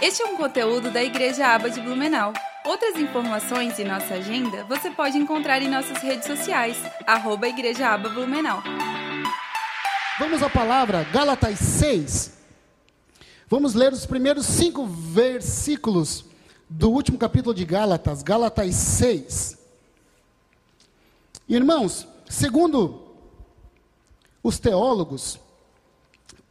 Este é um conteúdo da Igreja Aba de Blumenau. Outras informações e nossa agenda você pode encontrar em nossas redes sociais, arroba Igreja Aba Blumenau. Vamos à palavra, Gálatas 6. Vamos ler os primeiros cinco versículos do último capítulo de Gálatas, Gálatas 6. Irmãos, segundo os teólogos,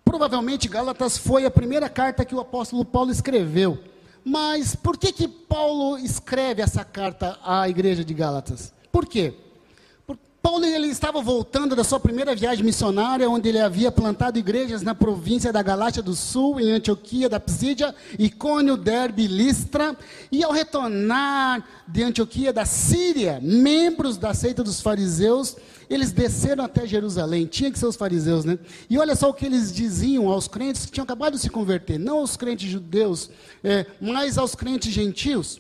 provavelmente Gálatas foi a primeira carta que o apóstolo Paulo escreveu. Mas por que que Paulo escreve essa carta à igreja de Gálatas? Por quê? Paulo ele estava voltando da sua primeira viagem missionária, onde ele havia plantado igrejas na província da Galácia do Sul, em Antioquia da Psídia, Icônio, Derbe, Listra, e ao retornar de Antioquia da Síria, membros da seita dos fariseus, eles desceram até Jerusalém, tinha que ser os fariseus, né? E olha só o que eles diziam aos crentes que tinham acabado de se converter, não aos crentes judeus, é, mas aos crentes gentios.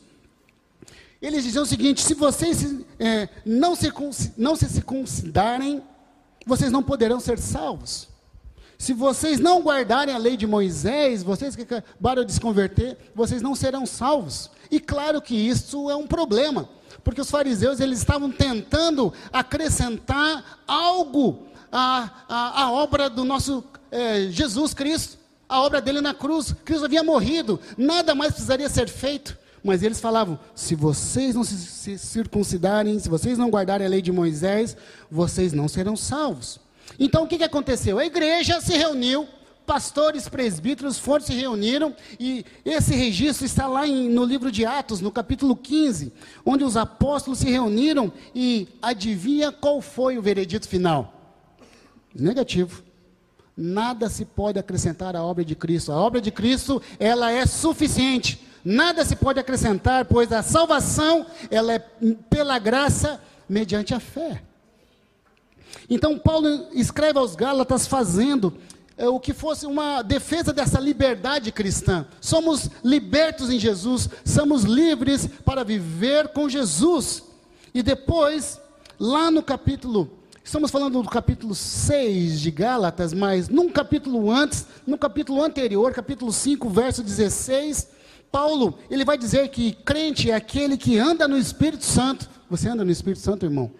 Eles diziam o seguinte: se vocês é, não, se, não se circuncidarem, vocês não poderão ser salvos. Se vocês não guardarem a lei de Moisés, vocês que acabaram de se converter, vocês não serão salvos. E claro que isso é um problema, porque os fariseus eles estavam tentando acrescentar algo à, à, à obra do nosso é, Jesus Cristo, a obra dele na cruz. Cristo havia morrido, nada mais precisaria ser feito. Mas eles falavam: se vocês não se, circuncidarem, se vocês não guardarem a lei de Moisés, vocês não serão salvos. Então o que, que aconteceu? A igreja se reuniu, pastores, presbíteros foram se reuniram, e esse registro está lá em, no livro de Atos, no capítulo 15, onde os apóstolos se reuniram e adivinha qual foi o veredito final? Negativo. Nada se pode acrescentar à obra de Cristo. A obra de Cristo, ela é suficiente nada se pode acrescentar, pois a salvação, ela é pela graça, mediante a fé. Então, Paulo escreve aos Gálatas fazendo é, o que fosse uma defesa dessa liberdade cristã. Somos libertos em Jesus, somos livres para viver com Jesus. E depois, lá no capítulo, estamos falando do capítulo 6 de Gálatas, mas num capítulo antes, no capítulo anterior, capítulo 5, verso 16, Paulo, ele vai dizer que crente é aquele que anda no Espírito Santo. Você anda no Espírito Santo, irmão?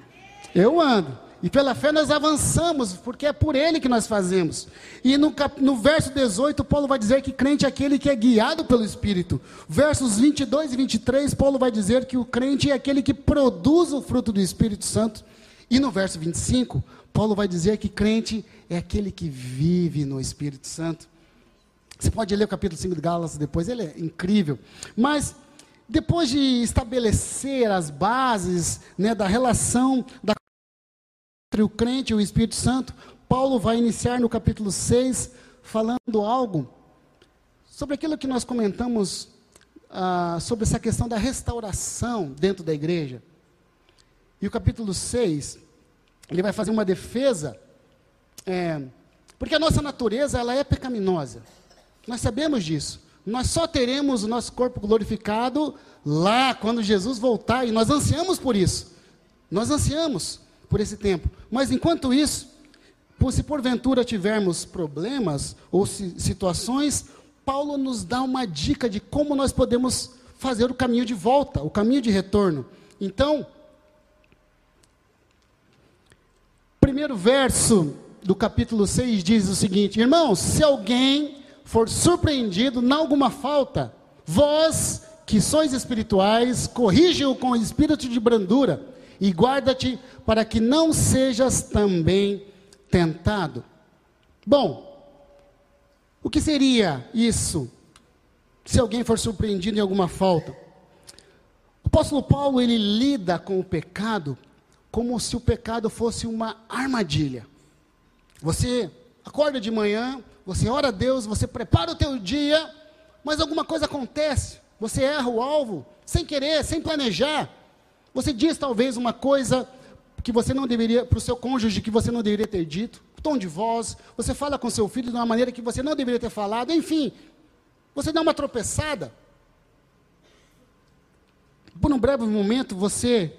Eu ando. E pela fé nós avançamos, porque é por ele que nós fazemos. E no, cap, no verso 18, Paulo vai dizer que crente é aquele que é guiado pelo Espírito. Versos 22 e 23, Paulo vai dizer que o crente é aquele que produz o fruto do Espírito Santo. E no verso 25, Paulo vai dizer que crente é aquele que vive no Espírito Santo. Você pode ler o capítulo 5 de Gálatas depois, ele é incrível. Mas, depois de estabelecer as bases né, da relação da, entre o crente e o Espírito Santo, Paulo vai iniciar no capítulo 6 falando algo sobre aquilo que nós comentamos ah, sobre essa questão da restauração dentro da igreja. E o capítulo 6, ele vai fazer uma defesa, é, porque a nossa natureza ela é pecaminosa. Nós sabemos disso. Nós só teremos o nosso corpo glorificado lá, quando Jesus voltar, e nós ansiamos por isso. Nós ansiamos por esse tempo. Mas enquanto isso, se porventura tivermos problemas ou situações, Paulo nos dá uma dica de como nós podemos fazer o caminho de volta, o caminho de retorno. Então, primeiro verso do capítulo 6 diz o seguinte: Irmãos, se alguém for surpreendido em alguma falta, vós que sois espirituais, corrige-o com espírito de brandura e guarda-te para que não sejas também tentado. Bom, o que seria isso? Se alguém for surpreendido em alguma falta. O apóstolo Paulo, ele lida com o pecado como se o pecado fosse uma armadilha. Você acorda de manhã, você ora a Deus, você prepara o teu dia, mas alguma coisa acontece, você erra o alvo, sem querer, sem planejar. Você diz talvez uma coisa que você não deveria, para o seu cônjuge, que você não deveria ter dito, tom de voz, você fala com seu filho de uma maneira que você não deveria ter falado, enfim, você dá uma tropeçada. Por um breve momento você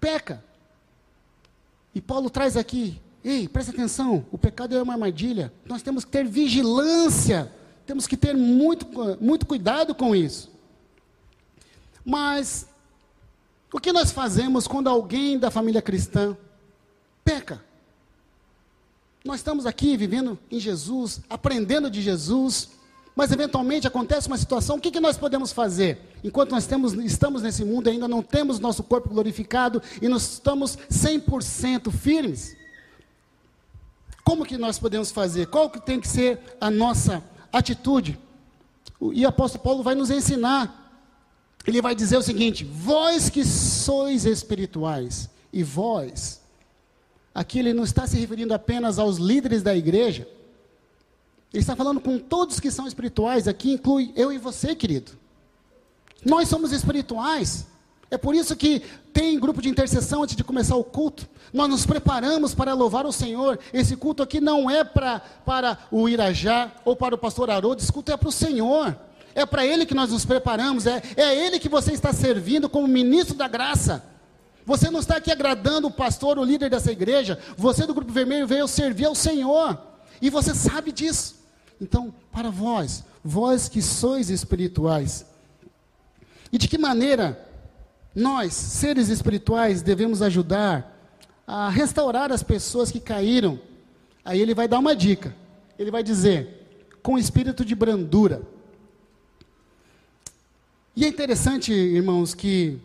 peca. E Paulo traz aqui Ei, presta atenção, o pecado é uma armadilha. Nós temos que ter vigilância Temos que ter muito, muito cuidado com isso. Mas, o que nós fazemos quando alguém da família cristã peca? Nós estamos aqui vivendo em Jesus, aprendendo de Jesus, mas eventualmente acontece uma situação, o que, que nós podemos fazer? Enquanto nós temos, estamos nesse mundo e ainda não temos nosso corpo glorificado e nós estamos 100% firmes. Como que nós podemos fazer? Qual que tem que ser a nossa atitude? E o apóstolo Paulo vai nos ensinar. Ele vai dizer o seguinte: vós que sois espirituais, e vós, aqui ele não está se referindo apenas aos líderes da igreja, ele está falando com todos que são espirituais, aqui inclui eu e você, querido. Nós somos espirituais. É por isso que tem grupo de intercessão antes de começar o culto. Nós nos preparamos para louvar o Senhor. Esse culto aqui não é pra, para o Irajá ou para o pastor Haroldo, esse culto é para o Senhor. É para Ele que nós nos preparamos, é, é Ele que você está servindo como ministro da graça. Você não está aqui agradando o pastor, o líder dessa igreja. Você do Grupo Vermelho veio servir ao Senhor. E você sabe disso. Então, para vós, vós que sois espirituais, e de que maneira nós, seres espirituais, devemos ajudar a restaurar as pessoas que caíram? Aí ele vai dar uma dica. Ele vai dizer: com espírito de brandura. E é interessante, irmãos, que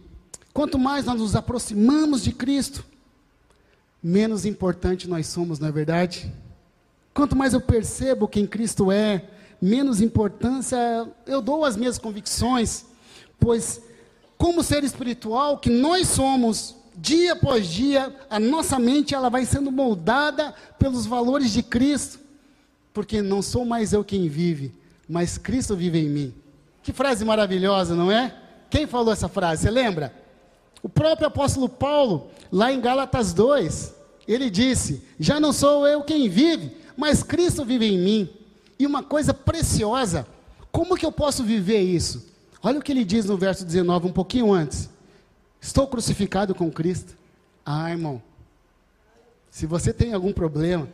quanto mais nós nos aproximamos de Cristo, menos importante nós somos, não é verdade? Quanto mais eu percebo quem Cristo é, menos importância eu dou às minhas convicções, pois, como ser espiritual que nós somos, dia após dia, a nossa mente ela vai sendo moldada pelos valores de Cristo, porque não sou mais eu quem vive, mas Cristo vive em mim. Que frase maravilhosa, não é? Quem falou essa frase? Você lembra? O próprio apóstolo Paulo, lá em Gálatas 2, ele disse: Já não sou eu quem vive, mas Cristo vive em mim. E uma coisa preciosa, como que eu posso viver isso? Olha o que ele diz no verso 19, um pouquinho antes. Estou crucificado com Cristo. Ah, irmão, se você tem algum problema,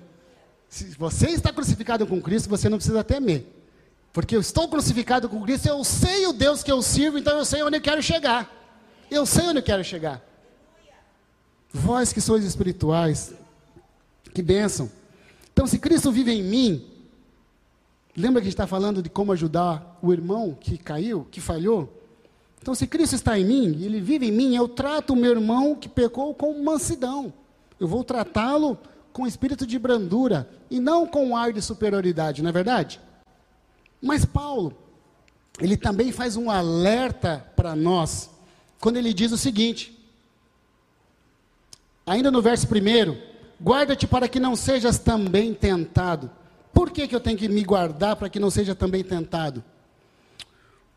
se você está crucificado com Cristo, você não precisa temer. Porque eu estou crucificado com Cristo, eu sei o Deus que eu sirvo, então eu sei onde eu quero chegar. Eu sei onde eu quero chegar. Vós que sois espirituais, que bênção. Então, se Cristo vive em mim, lembra que a gente está falando de como ajudar o irmão que caiu, que falhou? Então, se Cristo está em mim, ele vive em mim, eu trato o meu irmão que pecou com mansidão. Eu vou tratá-lo com espírito de brandura e não com um ar de superioridade, não é verdade? Mas Paulo, ele também faz um alerta para nós, quando ele diz o seguinte, ainda no verso primeiro, Guarda-te para que não sejas também tentado. Por que, que eu tenho que me guardar para que não seja também tentado?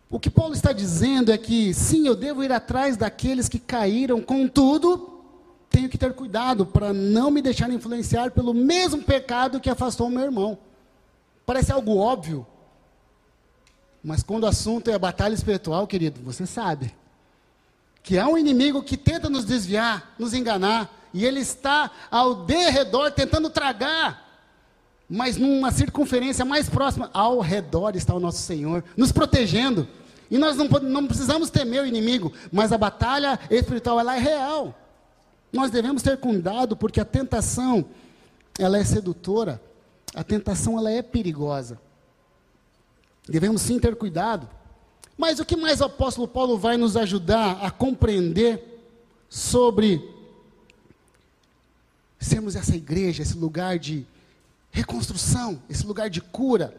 O que Paulo está dizendo é que, sim, eu devo ir atrás daqueles que caíram, contudo, tenho que ter cuidado para não me deixar influenciar pelo mesmo pecado que afastou o meu irmão. Parece algo óbvio, mas quando o assunto é a batalha espiritual, querido, você sabe que há um inimigo que tenta nos desviar, nos enganar, e ele está ao derredor tentando tragar. Mas numa circunferência mais próxima, ao redor está o nosso Senhor, nos protegendo. E nós não, não precisamos temer o inimigo, mas a batalha espiritual ela é real. Nós devemos ter cuidado, porque a tentação, ela é sedutora, a tentação ela é perigosa. Devemos sim ter cuidado. Mas o que mais o apóstolo Paulo vai nos ajudar a compreender sobre sermos essa igreja, esse lugar de reconstrução, esse lugar de cura.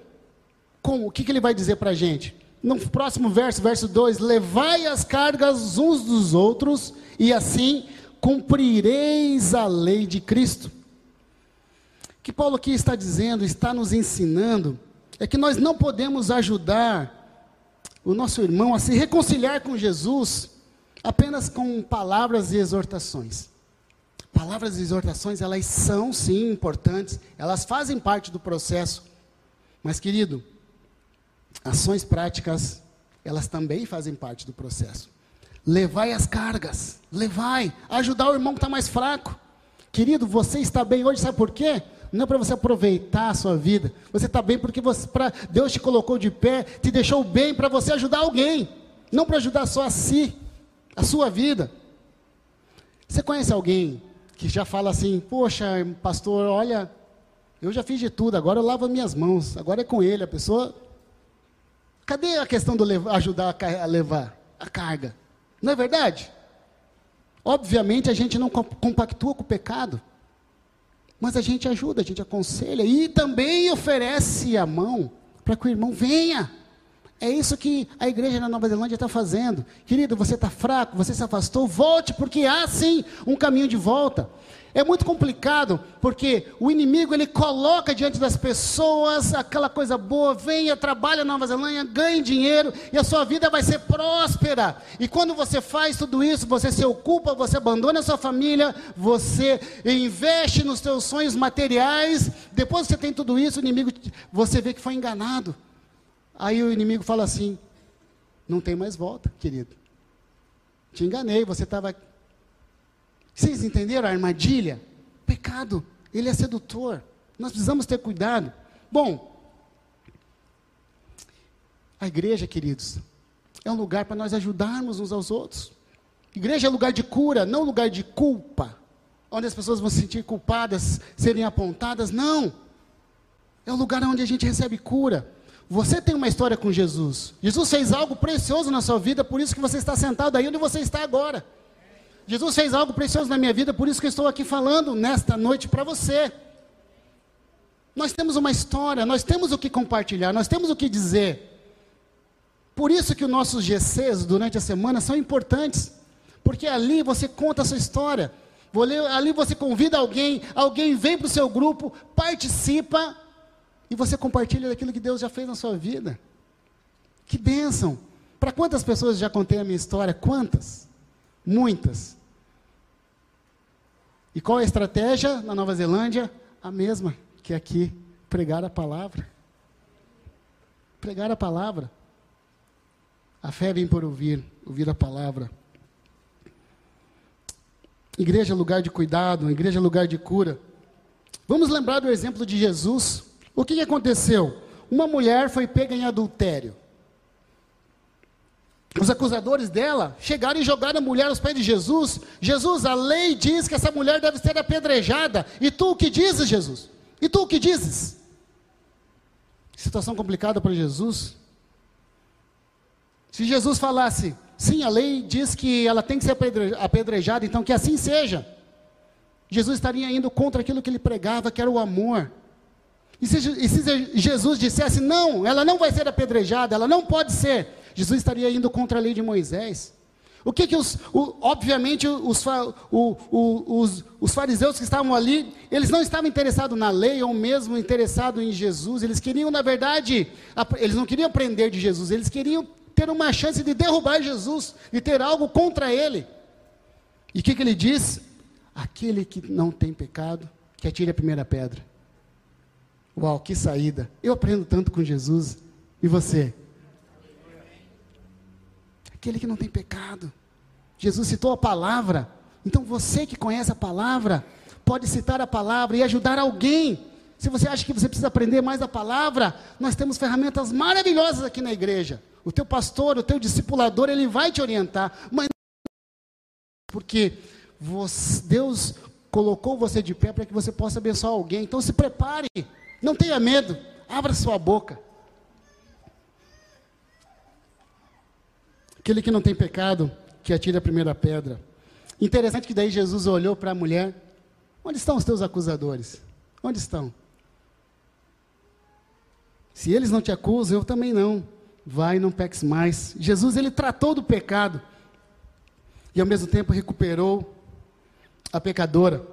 Com o que, que ele vai dizer para a gente? No próximo verso, verso 2: Levai as cargas uns dos outros, e assim cumprireis a lei de Cristo. O que Paulo aqui está dizendo, está nos ensinando, é que nós não podemos ajudar o nosso irmão a se reconciliar com Jesus apenas com palavras e exortações. Palavras e exortações, elas são sim importantes, elas fazem parte do processo. Mas, querido, ações práticas, elas também fazem parte do processo. Levai as cargas, levai, ajudar o irmão que está mais fraco. Querido, você está bem hoje, sabe por quê? não é para você aproveitar a sua vida. Você está bem porque você, pra, Deus te colocou de pé, te deixou bem para você ajudar alguém, não para ajudar só a si, a sua vida. Você conhece alguém que já fala assim: Poxa, pastor, olha, eu já fiz de tudo, agora eu lavo as minhas mãos, agora é com ele. A pessoa. Cadê a questão do levar, ajudar a levar a carga? Não é verdade? Obviamente a gente não compactua com o pecado, mas a gente ajuda, a gente aconselha e também oferece a mão para que o irmão venha. É isso que a igreja na Nova Zelândia está fazendo. Querido, você está fraco, você se afastou, volte, porque há sim um caminho de volta. É muito complicado, porque o inimigo ele coloca diante das pessoas aquela coisa boa, venha, trabalha na Nova Zelândia, ganhe dinheiro e a sua vida vai ser próspera. E quando você faz tudo isso, você se ocupa, você abandona a sua família, você investe nos seus sonhos materiais. Depois que você tem tudo isso, o inimigo, você vê que foi enganado. Aí o inimigo fala assim: não tem mais volta, querido. Te enganei, você estava vocês entenderam a armadilha? Pecado, ele é sedutor. Nós precisamos ter cuidado. Bom, a igreja, queridos, é um lugar para nós ajudarmos uns aos outros. Igreja é lugar de cura, não lugar de culpa, onde as pessoas vão se sentir culpadas, serem apontadas. Não. É um lugar onde a gente recebe cura. Você tem uma história com Jesus. Jesus fez algo precioso na sua vida, por isso que você está sentado aí onde você está agora. Jesus fez algo precioso na minha vida, por isso que eu estou aqui falando nesta noite para você. Nós temos uma história, nós temos o que compartilhar, nós temos o que dizer. Por isso que os nossos GCs durante a semana são importantes, porque ali você conta a sua história. Ali você convida alguém, alguém vem para o seu grupo, participa e você compartilha daquilo que Deus já fez na sua vida. Que bênção! Para quantas pessoas já contei a minha história? Quantas? Muitas. E qual é a estratégia na Nova Zelândia? A mesma que aqui, pregar a palavra. Pregar a palavra. A fé vem por ouvir, ouvir a palavra. Igreja é lugar de cuidado, igreja é lugar de cura. Vamos lembrar do exemplo de Jesus. O que, que aconteceu? Uma mulher foi pega em adultério. Os acusadores dela chegaram e jogaram a mulher aos pés de Jesus. Jesus, a lei diz que essa mulher deve ser apedrejada. E tu o que dizes, Jesus? E tu o que dizes? Situação complicada para Jesus. Se Jesus falasse, sim, a lei diz que ela tem que ser apedrejada, então que assim seja. Jesus estaria indo contra aquilo que ele pregava, que era o amor. E se, e se Jesus dissesse, não, ela não vai ser apedrejada, ela não pode ser, Jesus estaria indo contra a lei de Moisés. O que que os, o, obviamente, os, o, o, os, os, fariseus que estavam ali, eles não estavam interessados na lei ou mesmo interessados em Jesus, eles queriam, na verdade, eles não queriam aprender de Jesus, eles queriam ter uma chance de derrubar Jesus, de ter algo contra ele. E o que, que ele diz? Aquele que não tem pecado, que atire a primeira pedra. Uau, que saída! Eu aprendo tanto com Jesus. E você? aquele que não tem pecado. Jesus citou a palavra. Então você que conhece a palavra, pode citar a palavra e ajudar alguém. Se você acha que você precisa aprender mais a palavra, nós temos ferramentas maravilhosas aqui na igreja. O teu pastor, o teu discipulador, ele vai te orientar. Mas porque Deus colocou você de pé para que você possa abençoar alguém. Então se prepare, não tenha medo, abra sua boca. Aquele que não tem pecado, que atire a primeira pedra. Interessante que daí Jesus olhou para a mulher: Onde estão os teus acusadores? Onde estão? Se eles não te acusam, eu também não. Vai, não peques mais. Jesus, ele tratou do pecado e ao mesmo tempo recuperou a pecadora.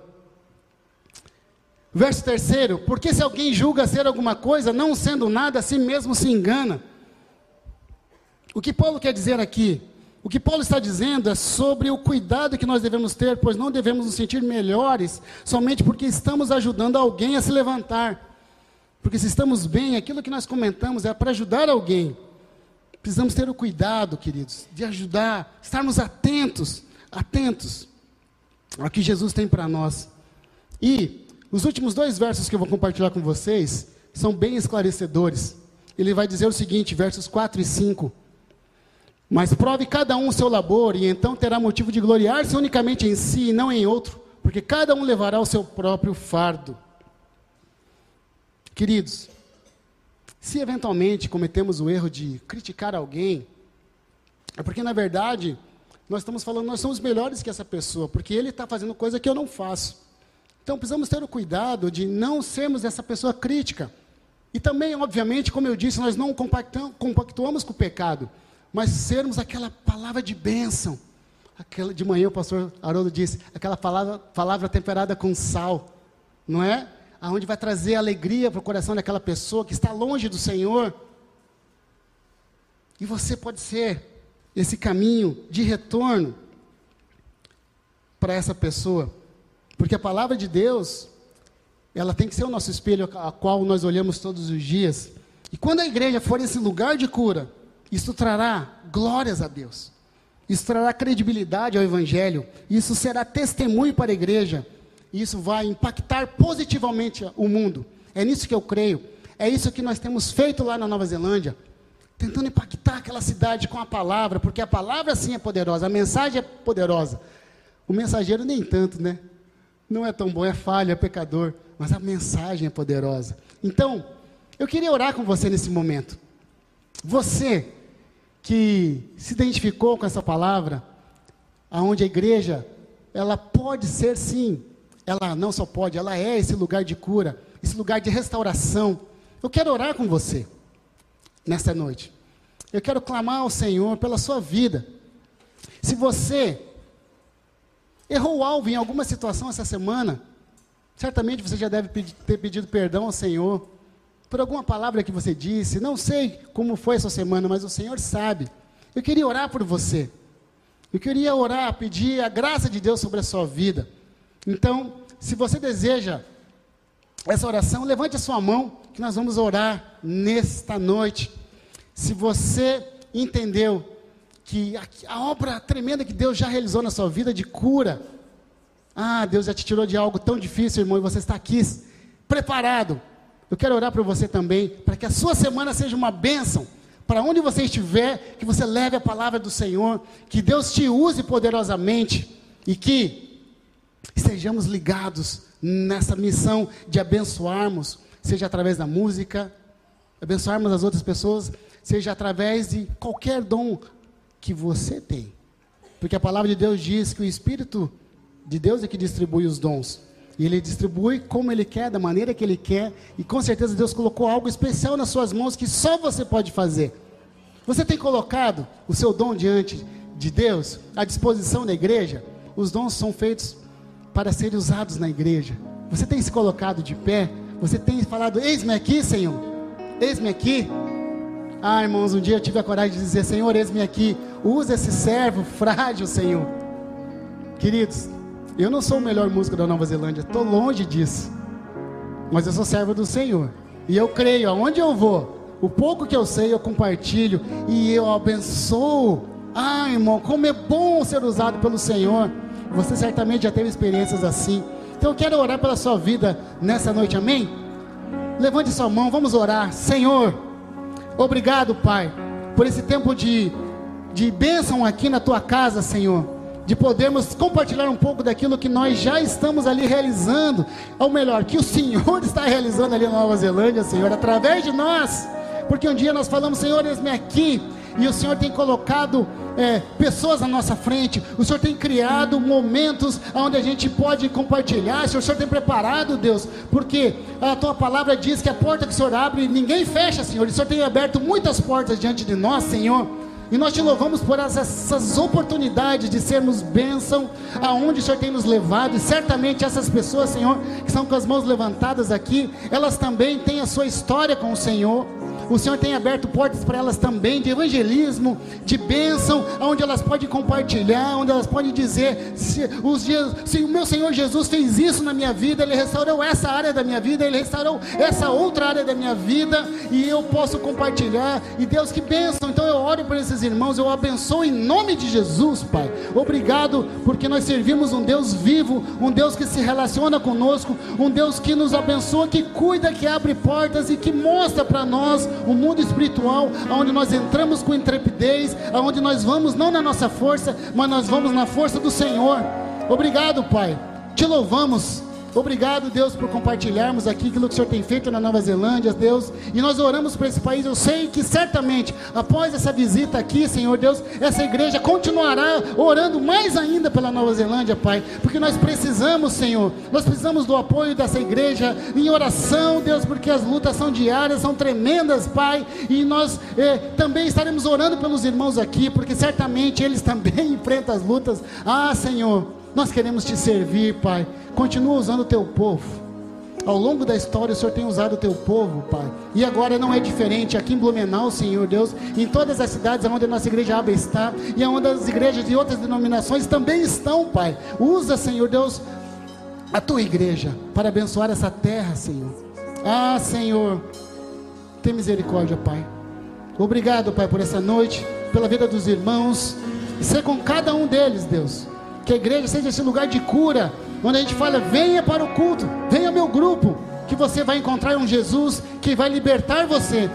Verso terceiro: Porque se alguém julga ser alguma coisa, não sendo nada, a si mesmo se engana. O que Paulo quer dizer aqui? O que Paulo está dizendo é sobre o cuidado que nós devemos ter, pois não devemos nos sentir melhores somente porque estamos ajudando alguém a se levantar. Porque se estamos bem, aquilo que nós comentamos é para ajudar alguém. Precisamos ter o cuidado, queridos, de ajudar, estarmos atentos, atentos ao que Jesus tem para nós. E Os últimos dois versos que eu vou compartilhar com vocês são bem esclarecedores. Ele vai dizer o seguinte, versos 4 e 5. Mas prove cada um o seu labor, e então terá motivo de gloriar-se unicamente em si e não em outro, porque cada um levará o seu próprio fardo. Queridos, se eventualmente cometemos o erro de criticar alguém, é porque na verdade nós estamos falando, nós somos melhores que essa pessoa, porque ele está fazendo coisa que eu não faço. Então precisamos ter o cuidado de não sermos essa pessoa crítica. E também, obviamente, como eu disse, nós não compactuamos com o pecado, mas sermos aquela palavra de bênção. Aquela, de manhã o pastor Haroldo disse, aquela palavra, palavra temperada com sal, não é? Aonde vai trazer alegria para o coração daquela pessoa que está longe do Senhor. E você pode ser esse caminho de retorno para essa pessoa. Porque a palavra de Deus, ela tem que ser o nosso espelho a qual nós olhamos todos os dias. E quando a igreja for esse lugar de cura, isso trará glórias a Deus. Isso trará credibilidade ao evangelho. Isso será testemunho para a igreja. Isso vai impactar positivamente o mundo. É nisso que eu creio. É isso que nós temos feito lá na Nova Zelândia tentando impactar aquela cidade com a palavra, porque a palavra sim é poderosa, a mensagem é poderosa. O mensageiro nem tanto, né? Não é tão bom, é falha, é pecador, mas a mensagem é poderosa. Então, eu queria orar com você nesse momento. Você que se identificou com essa palavra, aonde a igreja, ela pode ser sim, ela não só pode, ela é esse lugar de cura, esse lugar de restauração. Eu quero orar com você nesta noite. Eu quero clamar ao Senhor pela sua vida. Se você errou o alvo em alguma situação essa semana, certamente você já deve ter pedido perdão ao Senhor por alguma palavra que você disse. Não sei como foi essa semana, mas o Senhor sabe. Eu queria orar por você. Eu queria orar, pedir a graça de Deus sobre a sua vida. Então, se você deseja essa oração, levante a sua mão, que nós vamos orar nesta noite. Se você entendeu que a, a, obra tremenda que Deus já realizou na sua vida de cura, ah, Deus já te tirou de algo tão difícil, irmão, e você está aqui preparado. Eu quero orar para você também, para que a sua semana seja uma bênção. Para onde você estiver, que você leve a palavra do Senhor, que Deus te use poderosamente e que estejamos ligados nessa missão de abençoarmos, seja através da música, abençoarmos as outras pessoas, seja através de qualquer dom que você tem. Porque a palavra de Deus diz que o Espírito de Deus é que distribui os dons. E ele distribui como ele quer, da maneira que ele quer, e com certeza Deus colocou algo especial nas suas mãos que só você pode fazer. Você tem colocado o seu dom diante de Deus, à disposição da igreja? Os dons são feitos para serem usados na igreja. Você tem se colocado de pé? Você tem falado: Eis-me aqui, Senhor. Eis-me aqui. Ah, irmãos, um dia eu tive a coragem de dizer: Senhor, eis-me aqui. Usa esse servo frágil, Senhor. Queridos, eu não sou o melhor músico da Nova Zelândia, estou longe disso. Mas eu sou servo do Senhor. E eu creio, aonde eu vou, o pouco que eu sei eu compartilho e eu abençoo. Ah, irmão, como é bom ser usado pelo Senhor. Você certamente já teve experiências assim. Então eu quero orar pela sua vida nessa noite, amém? Levante sua mão, vamos orar. Senhor, obrigado, Pai, por esse tempo de, de bênção aqui na tua casa, Senhor. De podermos compartilhar um pouco daquilo que nós já estamos ali realizando, ou melhor, que o Senhor está realizando ali na Nova Zelândia, Senhor, através de nós. Porque um dia nós falamos, Senhor, eis-me aqui, e o Senhor tem colocado é, pessoas à nossa frente, o Senhor tem criado momentos onde a gente pode compartilhar, o Senhor tem preparado, Deus, porque a tua palavra diz que a porta que o Senhor abre, ninguém fecha, Senhor, e o Senhor tem aberto muitas portas diante de nós, Senhor. E nós te louvamos por essas oportunidades de sermos bênção aonde o Senhor tem nos levado. E certamente essas pessoas, Senhor, que estão com as mãos levantadas aqui, elas também têm a sua história com o Senhor. O Senhor tem aberto portas para elas também de evangelismo, de bênção, onde elas podem compartilhar, onde elas podem dizer: se, os se o meu Senhor Jesus fez isso na minha vida, Ele restaurou essa área da minha vida, Ele restaurou essa outra área da minha vida, e eu posso compartilhar. E Deus, que bênção! Então eu oro por esses irmãos, eu abençoo em nome de Jesus, Pai. Obrigado, porque nós servimos um Deus vivo, um Deus que se relaciona conosco, um Deus que nos abençoa, que cuida, que abre portas e que mostra para nós o mundo espiritual, onde nós entramos com intrepidez, aonde nós vamos não na nossa força, mas nós vamos na força do Senhor. Obrigado, Pai. Te louvamos Obrigado, Deus, por compartilharmos aqui aquilo que o Senhor tem feito na Nova Zelândia, Deus. E nós oramos por esse país. Eu sei que certamente, após essa visita aqui, Senhor Deus, essa igreja continuará orando mais ainda pela Nova Zelândia, Pai. Porque nós precisamos, Senhor, nós precisamos do apoio dessa igreja em oração, Deus, porque as lutas são diárias, são tremendas, Pai. E nós eh, também estaremos orando pelos irmãos aqui, porque certamente eles também enfrentam as lutas. Ah, Senhor. Nós queremos te servir, Pai. Continua usando o teu povo. Ao longo da história, o Senhor tem usado o teu povo, Pai. E agora não é diferente. Aqui em Blumenau, Senhor Deus, em todas as cidades onde a nossa igreja Aba está, e onde as igrejas de outras denominações também estão, Pai. Usa, Senhor Deus, a tua igreja para abençoar essa terra, Senhor. Ah, Senhor, tem misericórdia, Pai. Obrigado, Pai, por essa noite, pela vida dos irmãos. Ser com cada um deles, Deus que a igreja seja esse lugar de cura, onde a gente fala: venha para o culto, venha ao meu grupo, que você vai encontrar um Jesus que vai libertar você,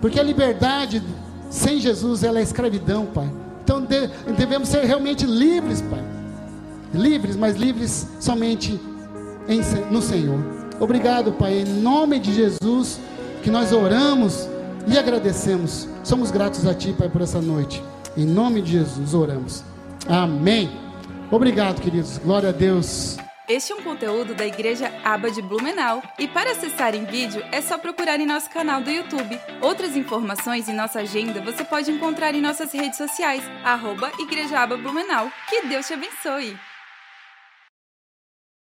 porque a liberdade sem Jesus ela é escravidão, Pai. Então devemos ser realmente livres, Pai. Livres, mas livres somente em, no Senhor. Obrigado, Pai, em nome de Jesus, que nós oramos e agradecemos. Somos gratos a Ti, Pai, por essa noite. Em nome de Jesus oramos. Amém. Obrigado, queridos. Glória a Deus. Este é um conteúdo da Igreja Aba de Blumenau e para acessar em vídeo é só procurar em nosso canal do YouTube. Outras informações e nossa agenda você pode encontrar em nossas redes sociais, arroba Igreja Aba Blumenau. Que Deus te abençoe!